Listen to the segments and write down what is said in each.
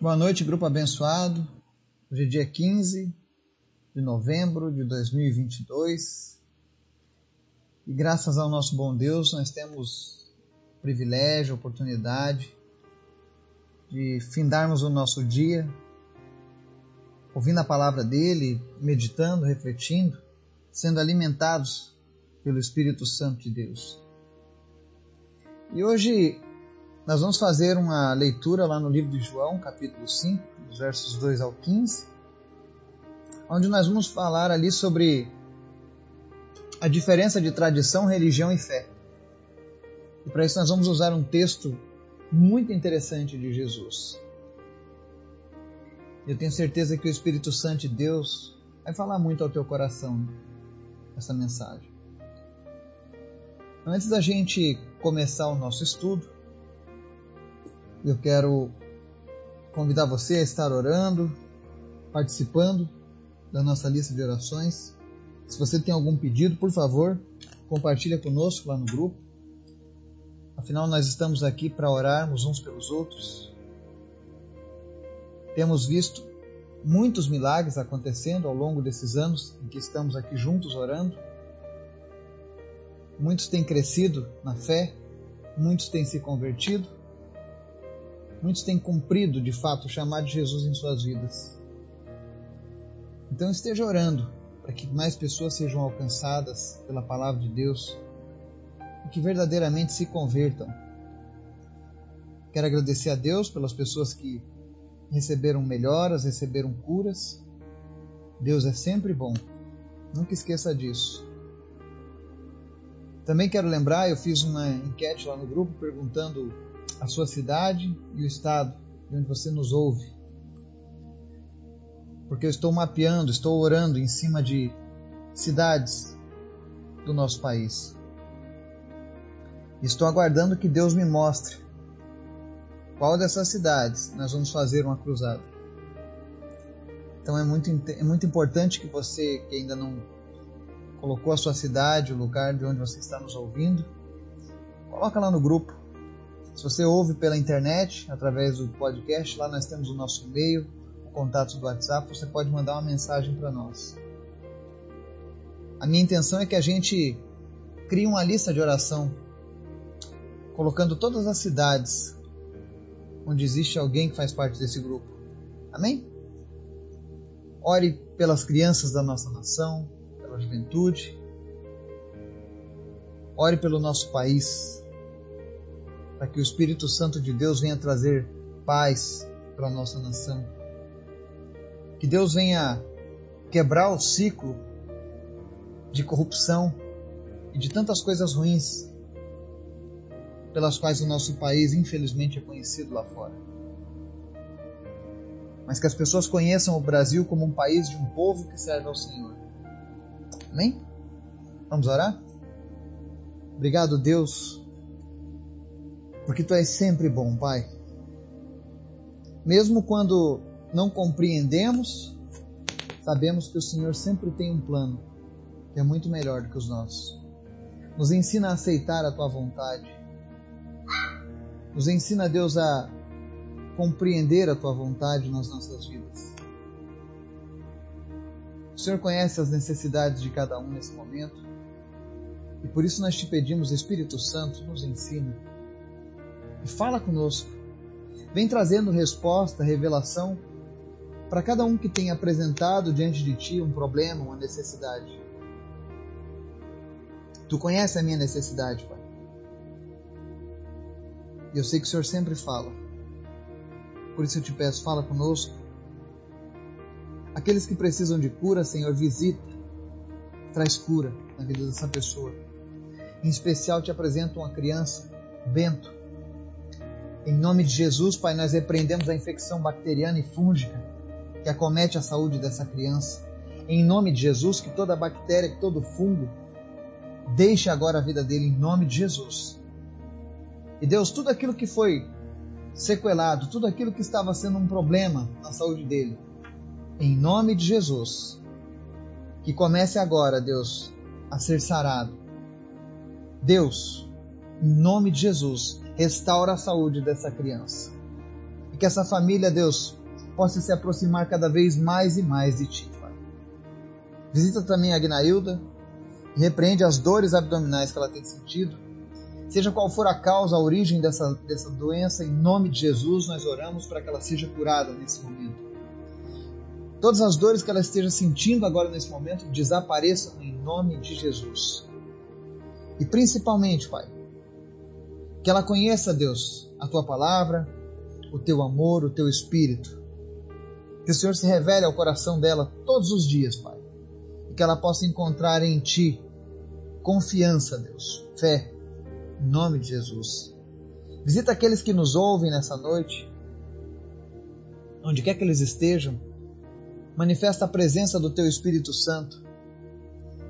Boa noite, grupo abençoado. Hoje é dia 15 de novembro de 2022 e graças ao nosso bom Deus nós temos o privilégio, a oportunidade de findarmos o nosso dia ouvindo a palavra dele, meditando, refletindo, sendo alimentados pelo Espírito Santo de Deus. E hoje nós vamos fazer uma leitura lá no livro de João, capítulo 5, dos versos 2 ao 15, onde nós vamos falar ali sobre a diferença de tradição, religião e fé. E para isso nós vamos usar um texto muito interessante de Jesus. Eu tenho certeza que o Espírito Santo de Deus vai falar muito ao teu coração essa mensagem. Antes da gente começar o nosso estudo, eu quero convidar você a estar orando, participando da nossa lista de orações. Se você tem algum pedido, por favor, compartilha conosco lá no grupo. Afinal, nós estamos aqui para orarmos uns pelos outros. Temos visto muitos milagres acontecendo ao longo desses anos em que estamos aqui juntos orando. Muitos têm crescido na fé, muitos têm se convertido muitos têm cumprido de fato o chamado de Jesus em suas vidas. Então esteja orando para que mais pessoas sejam alcançadas pela palavra de Deus e que verdadeiramente se convertam. Quero agradecer a Deus pelas pessoas que receberam melhoras, receberam curas. Deus é sempre bom. Nunca esqueça disso. Também quero lembrar, eu fiz uma enquete lá no grupo perguntando a sua cidade e o estado de onde você nos ouve. Porque eu estou mapeando, estou orando em cima de cidades do nosso país. Estou aguardando que Deus me mostre qual dessas cidades nós vamos fazer uma cruzada. Então é muito, é muito importante que você que ainda não colocou a sua cidade, o lugar de onde você está nos ouvindo, coloca lá no grupo se você ouve pela internet, através do podcast, lá nós temos o nosso e-mail, o contato do WhatsApp, você pode mandar uma mensagem para nós. A minha intenção é que a gente crie uma lista de oração, colocando todas as cidades onde existe alguém que faz parte desse grupo. Amém? Ore pelas crianças da nossa nação, pela juventude. Ore pelo nosso país, para que o Espírito Santo de Deus venha trazer paz para a nossa nação. Que Deus venha quebrar o ciclo de corrupção e de tantas coisas ruins pelas quais o nosso país, infelizmente, é conhecido lá fora. Mas que as pessoas conheçam o Brasil como um país de um povo que serve ao Senhor. Amém? Vamos orar? Obrigado, Deus, porque tu és sempre bom, Pai. Mesmo quando não compreendemos, sabemos que o Senhor sempre tem um plano que é muito melhor do que os nossos. Nos ensina a aceitar a tua vontade. Nos ensina, Deus, a compreender a tua vontade nas nossas vidas. O Senhor conhece as necessidades de cada um nesse momento. E por isso nós te pedimos, Espírito Santo, nos ensina e fala conosco. Vem trazendo resposta, revelação para cada um que tem apresentado diante de ti um problema, uma necessidade. Tu conhece a minha necessidade, Pai. E eu sei que o Senhor sempre fala. Por isso eu te peço, fala conosco. Aqueles que precisam de cura, Senhor, visita. Traz cura na vida dessa pessoa. Em especial te apresento uma criança, Bento, em nome de Jesus, Pai, nós repreendemos a infecção bacteriana e fúngica que acomete a saúde dessa criança. Em nome de Jesus, que toda bactéria, que todo fungo deixe agora a vida dele, em nome de Jesus. E Deus, tudo aquilo que foi sequelado, tudo aquilo que estava sendo um problema na saúde dele, em nome de Jesus, que comece agora, Deus, a ser sarado. Deus, em nome de Jesus, restaura a saúde dessa criança. E que essa família, Deus, possa se aproximar cada vez mais e mais de Ti, Pai. Visita também a Agnailda e repreende as dores abdominais que ela tem sentido. Seja qual for a causa, a origem dessa, dessa doença, em nome de Jesus, nós oramos para que ela seja curada nesse momento. Todas as dores que ela esteja sentindo agora nesse momento desapareçam em nome de Jesus. E principalmente, Pai, que ela conheça, Deus, a tua palavra, o teu amor, o teu espírito. Que o Senhor se revele ao coração dela todos os dias, Pai. E que ela possa encontrar em Ti confiança, Deus, fé, em nome de Jesus. Visita aqueles que nos ouvem nessa noite, onde quer que eles estejam. Manifesta a presença do Teu Espírito Santo.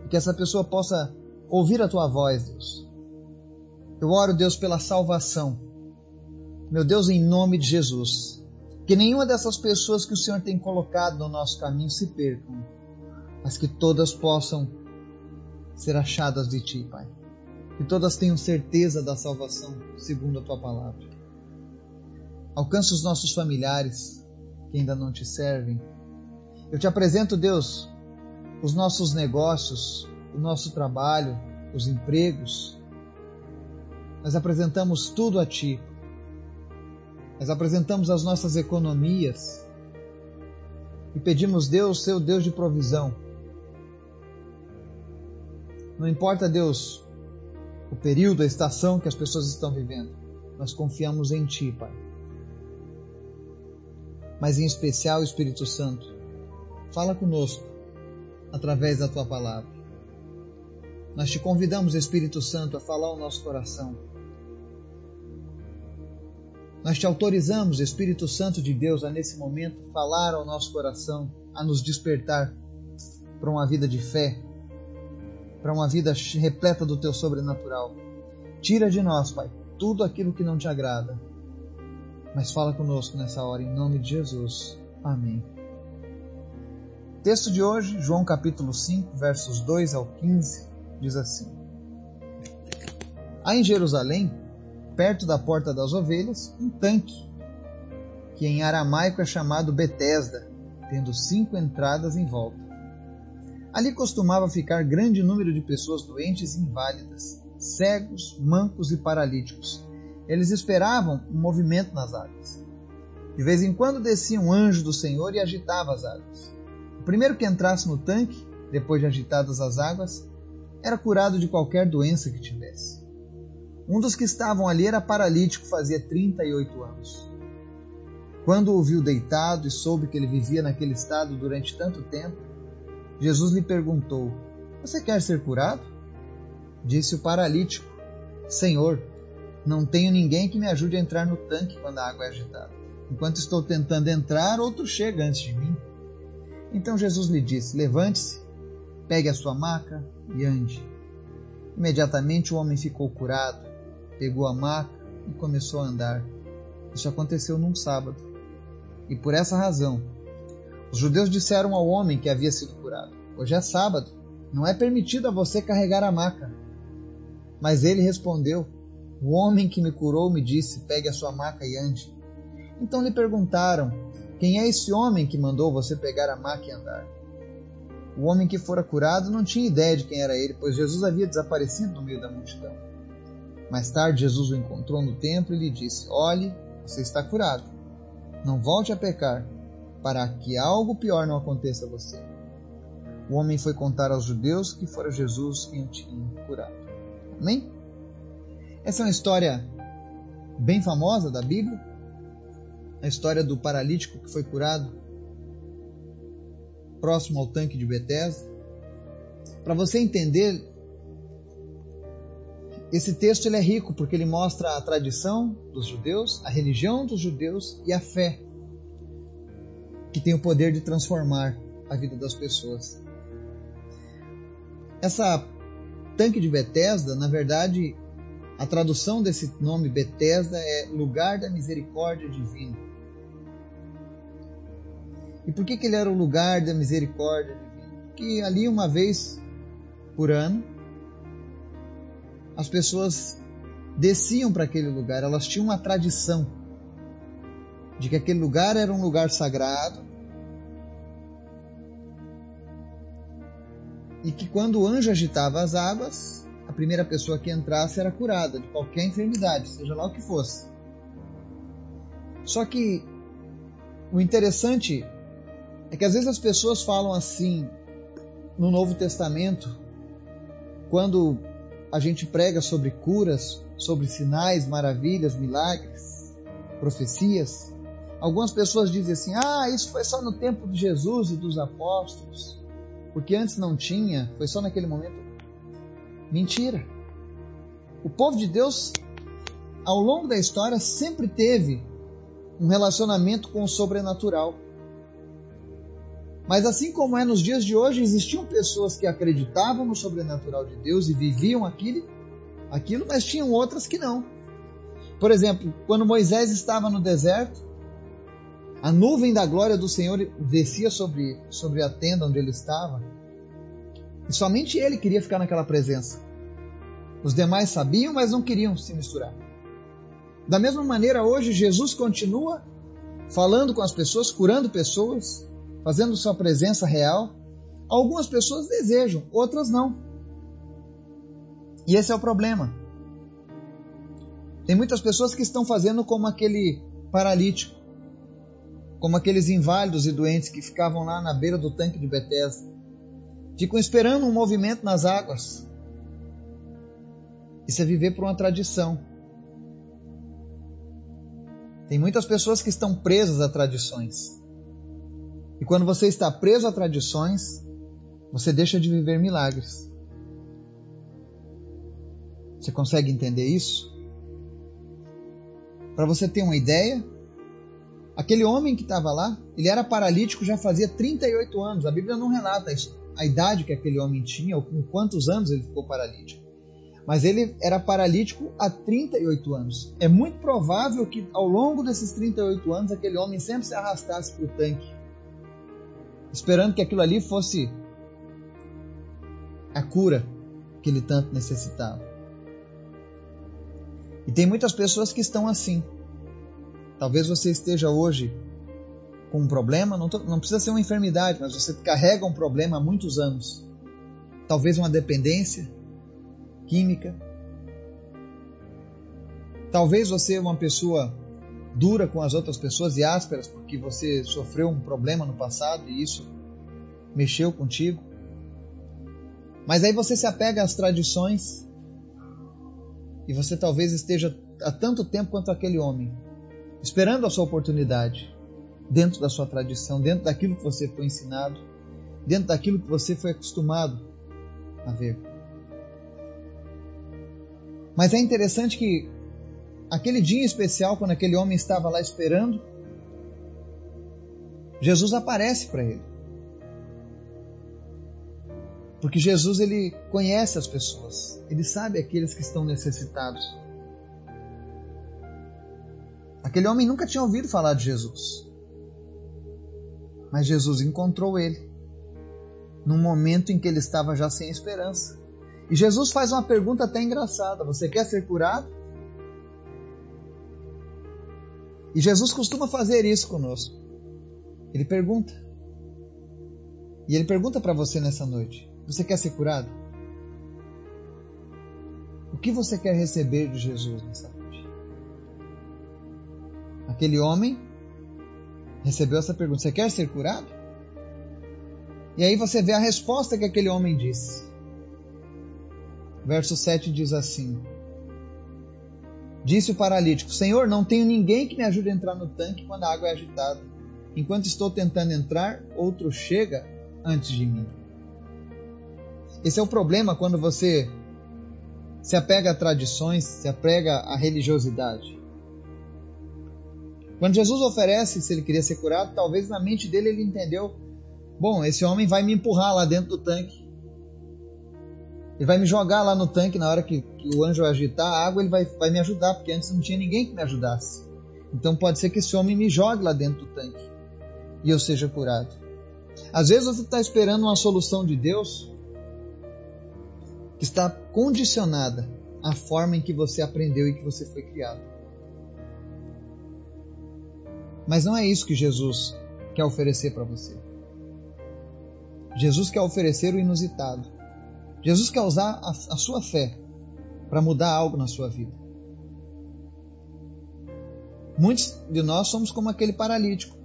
E que essa pessoa possa ouvir a Tua voz, Deus. Eu oro, Deus, pela salvação meu Deus, em nome de Jesus, que nenhuma dessas pessoas que o Senhor tem colocado no nosso caminho se percam, mas que todas possam ser achadas de Ti, Pai. Que todas tenham certeza da salvação, segundo a Tua palavra. Alcança os nossos familiares que ainda não te servem. Eu te apresento, Deus, os nossos negócios, o nosso trabalho, os empregos. Nós apresentamos tudo a Ti nós apresentamos as nossas economias e pedimos, Deus, seu Deus de provisão. Não importa, Deus, o período, a estação que as pessoas estão vivendo, nós confiamos em Ti, Pai. Mas em especial, Espírito Santo, fala conosco através da Tua palavra. Nós te convidamos, Espírito Santo, a falar ao nosso coração nós te autorizamos, Espírito Santo de Deus, a nesse momento falar ao nosso coração, a nos despertar para uma vida de fé, para uma vida repleta do teu sobrenatural. Tira de nós, Pai, tudo aquilo que não te agrada. Mas fala conosco nessa hora, em nome de Jesus. Amém. Texto de hoje, João capítulo 5, versos 2 ao 15, diz assim: Há em Jerusalém perto da porta das ovelhas, um tanque, que em aramaico é chamado Betesda, tendo cinco entradas em volta. Ali costumava ficar grande número de pessoas doentes e inválidas, cegos, mancos e paralíticos. Eles esperavam um movimento nas águas. De vez em quando descia um anjo do Senhor e agitava as águas. O primeiro que entrasse no tanque, depois de agitadas as águas, era curado de qualquer doença que tivesse. Um dos que estavam ali era paralítico, fazia 38 anos. Quando o viu deitado e soube que ele vivia naquele estado durante tanto tempo, Jesus lhe perguntou: Você quer ser curado? Disse o paralítico: Senhor, não tenho ninguém que me ajude a entrar no tanque quando a água é agitada. Enquanto estou tentando entrar, outro chega antes de mim. Então Jesus lhe disse: Levante-se, pegue a sua maca e ande. Imediatamente o homem ficou curado pegou a maca e começou a andar. Isso aconteceu num sábado. E por essa razão, os judeus disseram ao homem que havia sido curado: Hoje é sábado, não é permitido a você carregar a maca. Mas ele respondeu: O homem que me curou me disse: Pegue a sua maca e ande. Então lhe perguntaram: Quem é esse homem que mandou você pegar a maca e andar? O homem que fora curado não tinha ideia de quem era ele, pois Jesus havia desaparecido no meio da multidão. Mais tarde, Jesus o encontrou no templo e lhe disse: Olhe, você está curado. Não volte a pecar, para que algo pior não aconteça a você. O homem foi contar aos judeus que fora Jesus quem o tinha curado. Amém? Essa é uma história bem famosa da Bíblia. A história do paralítico que foi curado próximo ao tanque de Betesda. Para você entender esse texto ele é rico porque ele mostra a tradição dos judeus, a religião dos judeus e a fé, que tem o poder de transformar a vida das pessoas. Essa tanque de Betesda, na verdade, a tradução desse nome Betesda é lugar da misericórdia divina. E por que, que ele era o lugar da misericórdia divina? Porque ali, uma vez por ano, as pessoas desciam para aquele lugar, elas tinham uma tradição. de que aquele lugar era um lugar sagrado e que quando o anjo agitava as águas, a primeira pessoa que entrasse era curada de qualquer enfermidade, seja lá o que fosse. Só que o interessante é que às vezes as pessoas falam assim no Novo Testamento, quando a gente prega sobre curas, sobre sinais, maravilhas, milagres, profecias. Algumas pessoas dizem assim: ah, isso foi só no tempo de Jesus e dos apóstolos, porque antes não tinha, foi só naquele momento. Mentira. O povo de Deus, ao longo da história, sempre teve um relacionamento com o sobrenatural. Mas assim como é nos dias de hoje, existiam pessoas que acreditavam no sobrenatural de Deus e viviam aquilo, aquilo, mas tinham outras que não. Por exemplo, quando Moisés estava no deserto, a nuvem da glória do Senhor descia sobre, sobre a tenda onde ele estava. E somente ele queria ficar naquela presença. Os demais sabiam, mas não queriam se misturar. Da mesma maneira, hoje Jesus continua falando com as pessoas, curando pessoas, fazendo sua presença real. Algumas pessoas desejam, outras não. E esse é o problema. Tem muitas pessoas que estão fazendo como aquele paralítico, como aqueles inválidos e doentes que ficavam lá na beira do tanque de Betesda. Ficam esperando um movimento nas águas. Isso é viver por uma tradição. Tem muitas pessoas que estão presas a tradições. E quando você está preso a tradições, você deixa de viver milagres. Você consegue entender isso? Para você ter uma ideia, aquele homem que estava lá, ele era paralítico já fazia 38 anos. A Bíblia não relata a idade que aquele homem tinha ou com quantos anos ele ficou paralítico mas ele era paralítico há 38 anos. É muito provável que ao longo desses 38 anos aquele homem sempre se arrastasse para o tanque, esperando que aquilo ali fosse a cura que ele tanto necessitava. E tem muitas pessoas que estão assim. Talvez você esteja hoje com um problema, não, tô, não precisa ser uma enfermidade, mas você carrega um problema há muitos anos. Talvez uma dependência, química. Talvez você é uma pessoa dura com as outras pessoas e ásperas porque você sofreu um problema no passado e isso mexeu contigo. Mas aí você se apega às tradições e você talvez esteja há tanto tempo quanto aquele homem, esperando a sua oportunidade, dentro da sua tradição, dentro daquilo que você foi ensinado, dentro daquilo que você foi acostumado a ver. Mas é interessante que aquele dia especial, quando aquele homem estava lá esperando, Jesus aparece para ele. Porque Jesus ele conhece as pessoas, ele sabe aqueles que estão necessitados. Aquele homem nunca tinha ouvido falar de Jesus. Mas Jesus encontrou ele num momento em que ele estava já sem esperança. E Jesus faz uma pergunta até engraçada: Você quer ser curado? E Jesus costuma fazer isso conosco. Ele pergunta. E ele pergunta para você nessa noite: Você quer ser curado? O que você quer receber de Jesus nessa noite? Aquele homem recebeu essa pergunta: Você quer ser curado? E aí você vê a resposta que aquele homem disse. Verso 7 diz assim: Disse o paralítico: Senhor, não tenho ninguém que me ajude a entrar no tanque quando a água é agitada. Enquanto estou tentando entrar, outro chega antes de mim. Esse é o problema quando você se apega a tradições, se apega à religiosidade. Quando Jesus oferece se ele queria ser curado, talvez na mente dele ele entendeu: bom, esse homem vai me empurrar lá dentro do tanque. Ele vai me jogar lá no tanque na hora que, que o anjo agitar a água, ele vai, vai me ajudar, porque antes não tinha ninguém que me ajudasse. Então pode ser que esse homem me jogue lá dentro do tanque e eu seja curado. Às vezes você está esperando uma solução de Deus que está condicionada à forma em que você aprendeu e que você foi criado. Mas não é isso que Jesus quer oferecer para você. Jesus quer oferecer o inusitado. Jesus quer usar a, a sua fé para mudar algo na sua vida. Muitos de nós somos como aquele paralítico.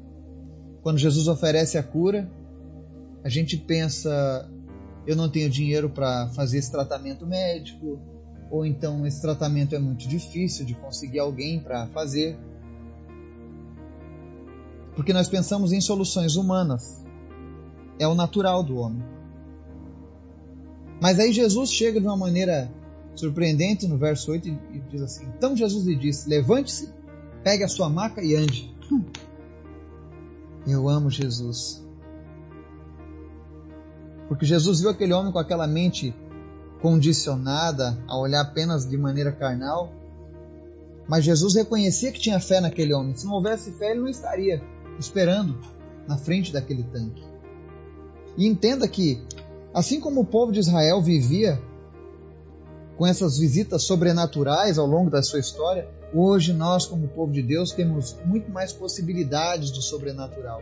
Quando Jesus oferece a cura, a gente pensa: eu não tenho dinheiro para fazer esse tratamento médico, ou então esse tratamento é muito difícil de conseguir alguém para fazer. Porque nós pensamos em soluções humanas. É o natural do homem. Mas aí Jesus chega de uma maneira surpreendente no verso 8 e diz assim: Então Jesus lhe disse: Levante-se, pegue a sua maca e ande. Eu amo Jesus. Porque Jesus viu aquele homem com aquela mente condicionada a olhar apenas de maneira carnal. Mas Jesus reconhecia que tinha fé naquele homem. Se não houvesse fé, ele não estaria esperando na frente daquele tanque. E entenda que, assim como o povo de Israel vivia com essas visitas sobrenaturais ao longo da sua história, hoje nós, como povo de Deus, temos muito mais possibilidades do sobrenatural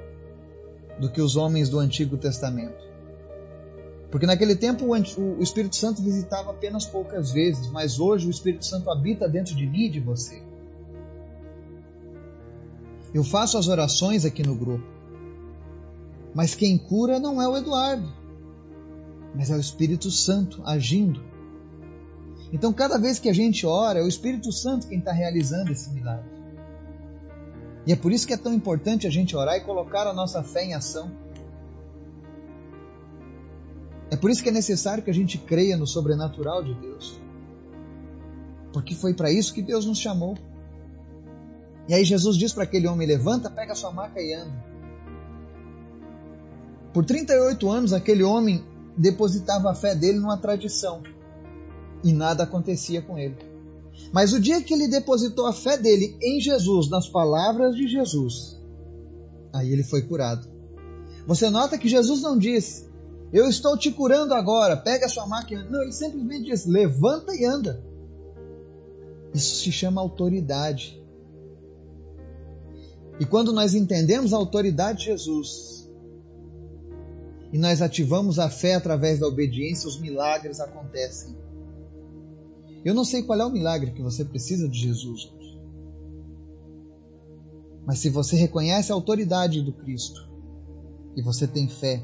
do que os homens do Antigo Testamento. Porque naquele tempo o Espírito Santo visitava apenas poucas vezes, mas hoje o Espírito Santo habita dentro de mim e de você. Eu faço as orações aqui no grupo, mas quem cura não é o Eduardo, mas é o Espírito Santo agindo. Então, cada vez que a gente ora, é o Espírito Santo quem está realizando esse milagre. E é por isso que é tão importante a gente orar e colocar a nossa fé em ação. É por isso que é necessário que a gente creia no sobrenatural de Deus. Porque foi para isso que Deus nos chamou. E aí Jesus diz para aquele homem: levanta, pega sua maca e anda. Por 38 anos, aquele homem depositava a fé dele numa tradição e nada acontecia com ele. Mas o dia que ele depositou a fé dele em Jesus, nas palavras de Jesus, aí ele foi curado. Você nota que Jesus não disse: eu estou te curando agora, pega a sua máquina. Não, ele simplesmente diz: levanta e anda. Isso se chama autoridade. E quando nós entendemos a autoridade de Jesus e nós ativamos a fé através da obediência, os milagres acontecem. Eu não sei qual é o milagre que você precisa de Jesus. Mas se você reconhece a autoridade do Cristo e você tem fé,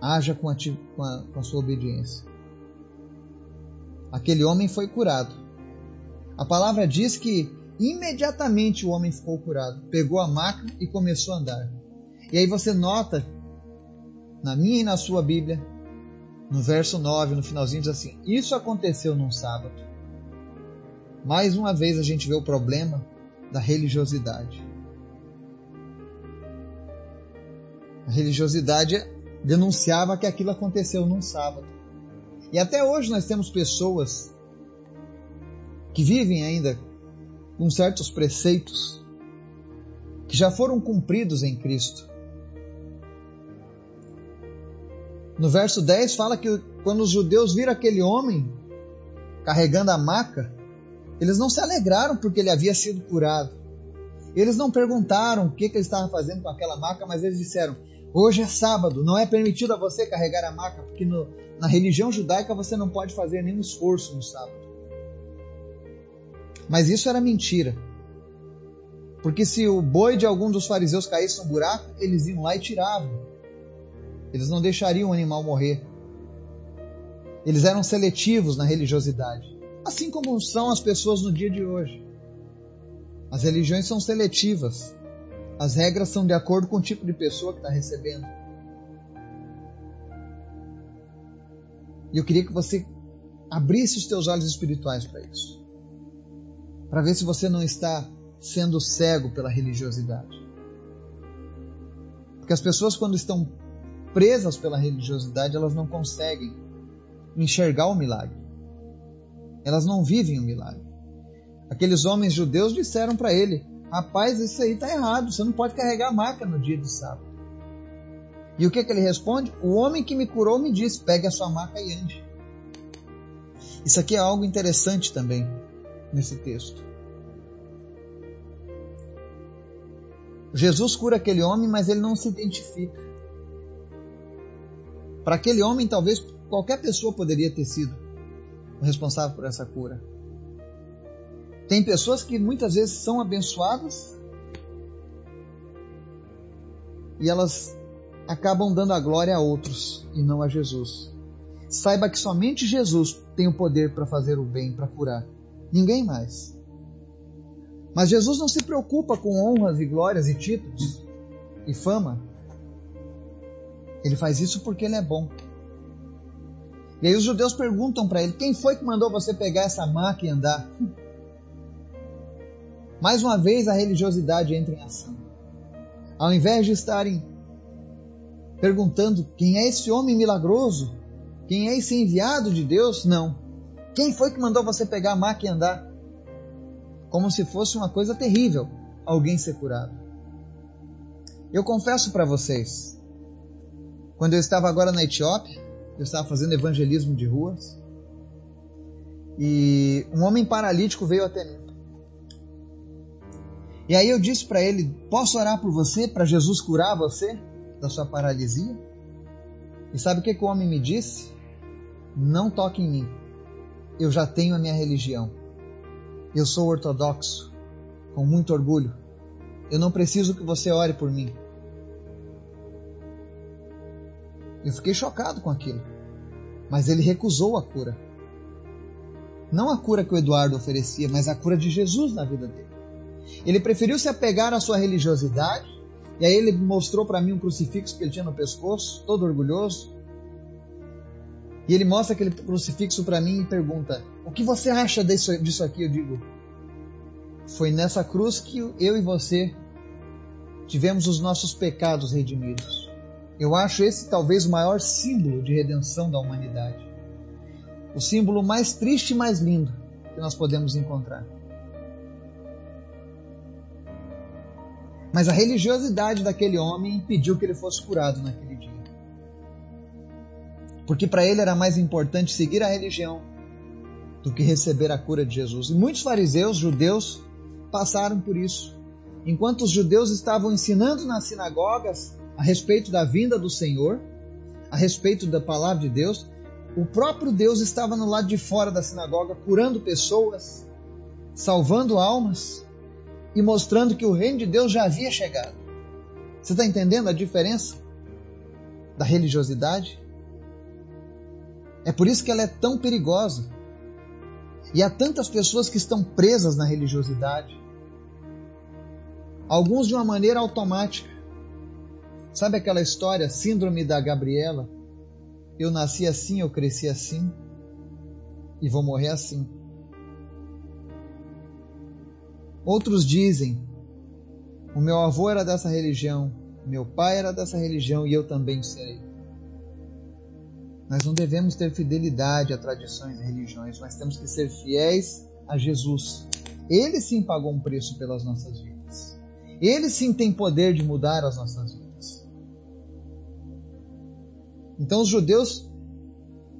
haja com a, com a, com a sua obediência. Aquele homem foi curado. A palavra diz que imediatamente o homem ficou curado, pegou a maca e começou a andar. E aí você nota, na minha e na sua Bíblia, no verso 9, no finalzinho, diz assim: Isso aconteceu num sábado. Mais uma vez a gente vê o problema da religiosidade. A religiosidade denunciava que aquilo aconteceu num sábado. E até hoje nós temos pessoas que vivem ainda com certos preceitos que já foram cumpridos em Cristo. No verso 10 fala que quando os judeus viram aquele homem carregando a maca, eles não se alegraram porque ele havia sido curado. Eles não perguntaram o que, que ele estava fazendo com aquela maca, mas eles disseram: Hoje é sábado, não é permitido a você carregar a maca, porque no, na religião judaica você não pode fazer nenhum esforço no sábado. Mas isso era mentira. Porque se o boi de algum dos fariseus caísse no buraco, eles iam lá e tiravam. Eles não deixariam o animal morrer. Eles eram seletivos na religiosidade. Assim como são as pessoas no dia de hoje. As religiões são seletivas. As regras são de acordo com o tipo de pessoa que está recebendo. E eu queria que você abrisse os teus olhos espirituais para isso. Para ver se você não está sendo cego pela religiosidade. Porque as pessoas, quando estão presas pela religiosidade, elas não conseguem enxergar o milagre. Elas não vivem o milagre. Aqueles homens judeus disseram para ele: Rapaz, isso aí está errado. Você não pode carregar a maca no dia do sábado. E o que, que ele responde? O homem que me curou me disse: pegue a sua maca e ande. Isso aqui é algo interessante também nesse texto. Jesus cura aquele homem, mas ele não se identifica. Para aquele homem, talvez qualquer pessoa poderia ter sido o responsável por essa cura. Tem pessoas que muitas vezes são abençoadas e elas acabam dando a glória a outros e não a Jesus. Saiba que somente Jesus tem o poder para fazer o bem, para curar. Ninguém mais. Mas Jesus não se preocupa com honras e glórias e títulos e fama. Ele faz isso porque ele é bom. E aí os judeus perguntam para ele: quem foi que mandou você pegar essa maca e andar? Mais uma vez a religiosidade entra em ação. Ao invés de estarem perguntando quem é esse homem milagroso, quem é esse enviado de Deus, não. Quem foi que mandou você pegar a maca e andar? Como se fosse uma coisa terrível alguém ser curado. Eu confesso para vocês, quando eu estava agora na Etiópia, eu estava fazendo evangelismo de ruas, e um homem paralítico veio até mim. E aí eu disse para ele: Posso orar por você, para Jesus curar você da sua paralisia? E sabe o que, que o homem me disse? Não toque em mim. Eu já tenho a minha religião. Eu sou ortodoxo, com muito orgulho. Eu não preciso que você ore por mim. Eu fiquei chocado com aquilo. Mas ele recusou a cura. Não a cura que o Eduardo oferecia, mas a cura de Jesus na vida dele. Ele preferiu se apegar à sua religiosidade, e aí ele mostrou para mim um crucifixo que ele tinha no pescoço, todo orgulhoso. E ele mostra aquele crucifixo para mim e pergunta: O que você acha disso, disso aqui? Eu digo: Foi nessa cruz que eu e você tivemos os nossos pecados redimidos. Eu acho esse talvez o maior símbolo de redenção da humanidade. O símbolo mais triste e mais lindo que nós podemos encontrar. Mas a religiosidade daquele homem impediu que ele fosse curado naquele dia. Porque para ele era mais importante seguir a religião do que receber a cura de Jesus. E muitos fariseus, judeus, passaram por isso. Enquanto os judeus estavam ensinando nas sinagogas a respeito da vinda do Senhor, a respeito da palavra de Deus, o próprio Deus estava no lado de fora da sinagoga curando pessoas, salvando almas e mostrando que o reino de Deus já havia chegado. Você está entendendo a diferença da religiosidade? É por isso que ela é tão perigosa. E há tantas pessoas que estão presas na religiosidade. Alguns de uma maneira automática. Sabe aquela história, Síndrome da Gabriela? Eu nasci assim, eu cresci assim e vou morrer assim. Outros dizem: o meu avô era dessa religião, meu pai era dessa religião e eu também serei. Nós não devemos ter fidelidade a tradições e religiões, mas temos que ser fiéis a Jesus. Ele sim pagou um preço pelas nossas vidas. Ele sim tem poder de mudar as nossas vidas. Então os judeus,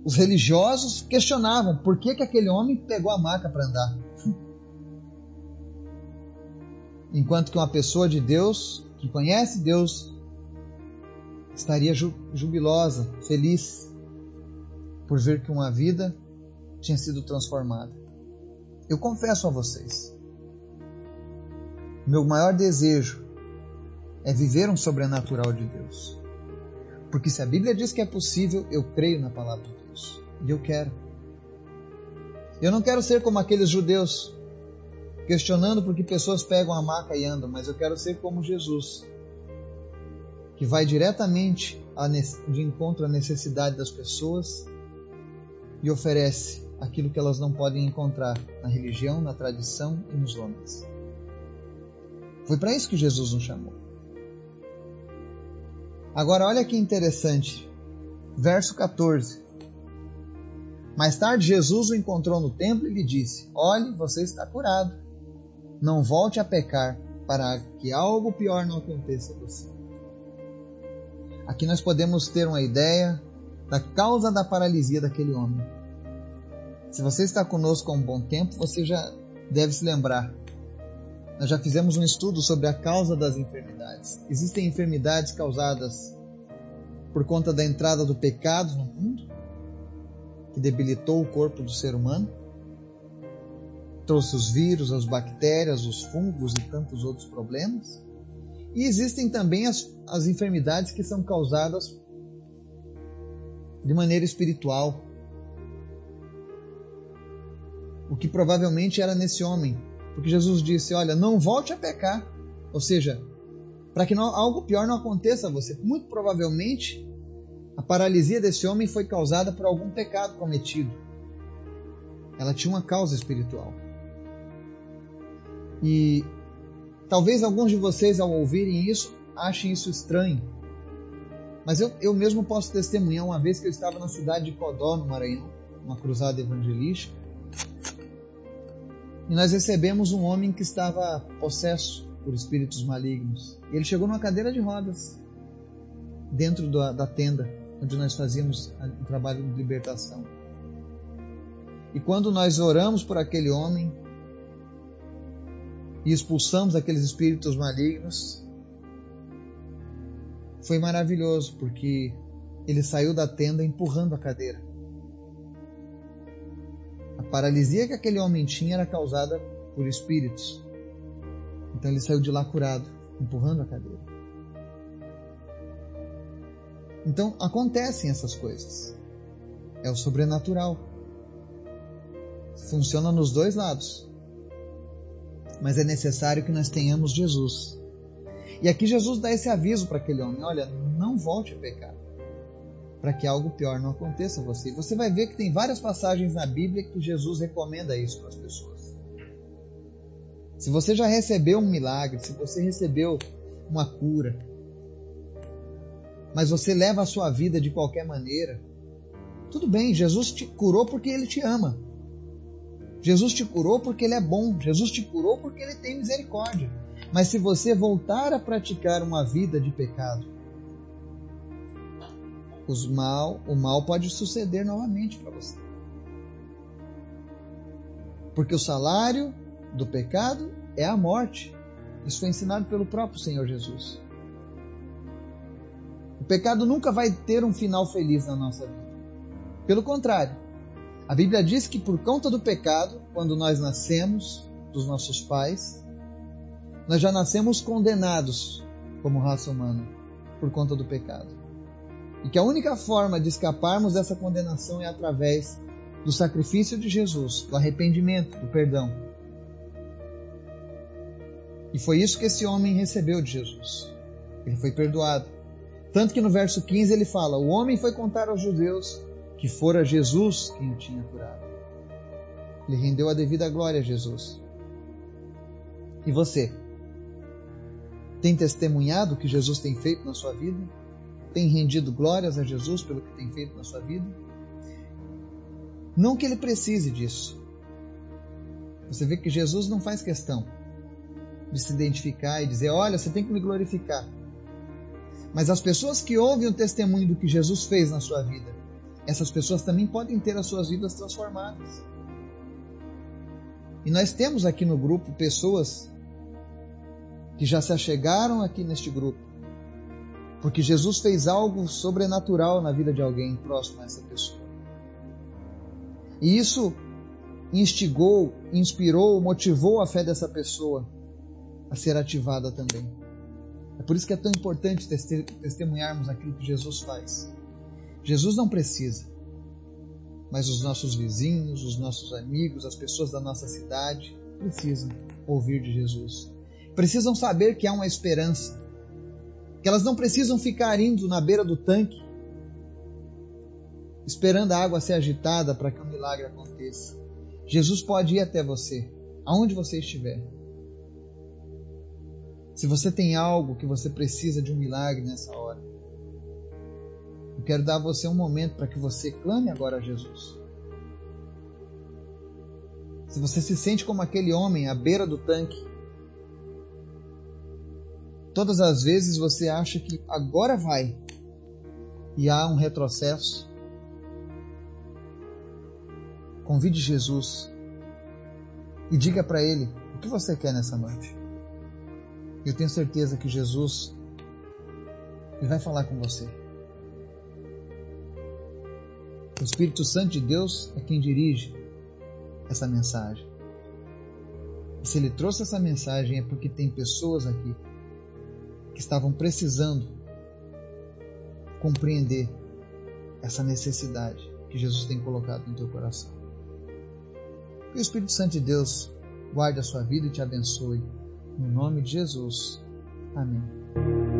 os religiosos, questionavam por que, que aquele homem pegou a maca para andar. Enquanto que uma pessoa de Deus, que conhece Deus, estaria jubilosa, feliz, por ver que uma vida tinha sido transformada. Eu confesso a vocês, meu maior desejo é viver um sobrenatural de Deus. Porque se a Bíblia diz que é possível, eu creio na palavra de Deus. E eu quero. Eu não quero ser como aqueles judeus questionando porque pessoas pegam a maca e andam, mas eu quero ser como Jesus, que vai diretamente de encontro à necessidade das pessoas e oferece aquilo que elas não podem encontrar na religião, na tradição e nos homens. Foi para isso que Jesus nos chamou. Agora, olha que interessante. Verso 14. Mais tarde, Jesus o encontrou no templo e lhe disse: Olhe, você está curado não volte a pecar para que algo pior não aconteça a você. Aqui nós podemos ter uma ideia da causa da paralisia daquele homem. Se você está conosco há um bom tempo, você já deve se lembrar Nós já fizemos um estudo sobre a causa das enfermidades. Existem enfermidades causadas por conta da entrada do pecado no mundo, que debilitou o corpo do ser humano, trouxe os vírus, as bactérias, os fungos e tantos outros problemas. E existem também as, as enfermidades que são causadas de maneira espiritual. O que provavelmente era nesse homem, porque Jesus disse: Olha, não volte a pecar. Ou seja, para que não, algo pior não aconteça a você. Muito provavelmente, a paralisia desse homem foi causada por algum pecado cometido. Ela tinha uma causa espiritual. E talvez alguns de vocês, ao ouvirem isso, achem isso estranho. Mas eu, eu mesmo posso testemunhar uma vez que eu estava na cidade de Codó, no Maranhão, uma cruzada evangelística. E nós recebemos um homem que estava possesso por espíritos malignos. Ele chegou numa cadeira de rodas, dentro da, da tenda onde nós fazíamos o trabalho de libertação. E quando nós oramos por aquele homem e expulsamos aqueles espíritos malignos, foi maravilhoso, porque ele saiu da tenda empurrando a cadeira. A paralisia que aquele homem tinha era causada por espíritos. Então ele saiu de lá curado, empurrando a cadeira. Então acontecem essas coisas. É o sobrenatural. Funciona nos dois lados. Mas é necessário que nós tenhamos Jesus. E aqui Jesus dá esse aviso para aquele homem: olha, não volte a pecar para que algo pior não aconteça a você. Você vai ver que tem várias passagens na Bíblia que Jesus recomenda isso para as pessoas. Se você já recebeu um milagre, se você recebeu uma cura, mas você leva a sua vida de qualquer maneira, tudo bem, Jesus te curou porque ele te ama. Jesus te curou porque ele é bom. Jesus te curou porque ele tem misericórdia. Mas se você voltar a praticar uma vida de pecado, os mal, o mal pode suceder novamente para você. Porque o salário do pecado é a morte. Isso foi ensinado pelo próprio Senhor Jesus. O pecado nunca vai ter um final feliz na nossa vida. Pelo contrário, a Bíblia diz que por conta do pecado, quando nós nascemos dos nossos pais, nós já nascemos condenados como raça humana por conta do pecado. E que a única forma de escaparmos dessa condenação é através do sacrifício de Jesus, do arrependimento, do perdão. E foi isso que esse homem recebeu de Jesus. Ele foi perdoado. Tanto que no verso 15 ele fala: O homem foi contar aos judeus que fora Jesus quem o tinha curado. Ele rendeu a devida glória a Jesus. E você? Tem testemunhado o que Jesus tem feito na sua vida? Tem rendido glórias a Jesus pelo que tem feito na sua vida? Não que ele precise disso. Você vê que Jesus não faz questão de se identificar e dizer: Olha, você tem que me glorificar. Mas as pessoas que ouvem o testemunho do que Jesus fez na sua vida, essas pessoas também podem ter as suas vidas transformadas. E nós temos aqui no grupo pessoas que já se achegaram aqui neste grupo porque Jesus fez algo sobrenatural na vida de alguém próximo a essa pessoa. E isso instigou, inspirou, motivou a fé dessa pessoa a ser ativada também. É por isso que é tão importante testemunharmos aquilo que Jesus faz. Jesus não precisa, mas os nossos vizinhos, os nossos amigos, as pessoas da nossa cidade precisam ouvir de Jesus. Precisam saber que há uma esperança, que elas não precisam ficar indo na beira do tanque, esperando a água ser agitada para que o um milagre aconteça. Jesus pode ir até você, aonde você estiver. Se você tem algo que você precisa de um milagre nessa hora, eu quero dar a você um momento para que você clame agora a Jesus. Se você se sente como aquele homem à beira do tanque, Todas as vezes você acha que agora vai e há um retrocesso. Convide Jesus e diga para Ele o que você quer nessa noite. Eu tenho certeza que Jesus ele vai falar com você. O Espírito Santo de Deus é quem dirige essa mensagem. E se ele trouxe essa mensagem é porque tem pessoas aqui que estavam precisando compreender essa necessidade que Jesus tem colocado no teu coração. Que o Espírito Santo de Deus guarde a sua vida e te abençoe. No nome de Jesus. Amém.